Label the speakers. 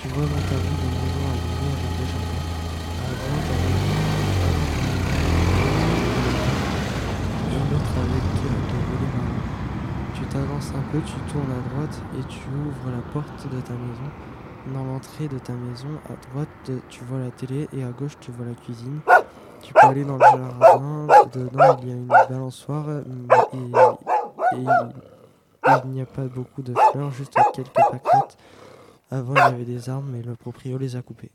Speaker 1: Tu vois des maisons des jardins. Tu t'avances un peu, tu tournes à droite et tu ouvres la porte de ta maison. Dans l'entrée de ta maison, à droite, tu vois la télé et à gauche, tu vois la cuisine. Tu peux aller dans le jardin. Dedans, il y a une balançoire et, et- il n'y a pas beaucoup de fleurs, juste quelques pâquerettes. Avant, il y avait des arbres, mais le proprio les a coupées.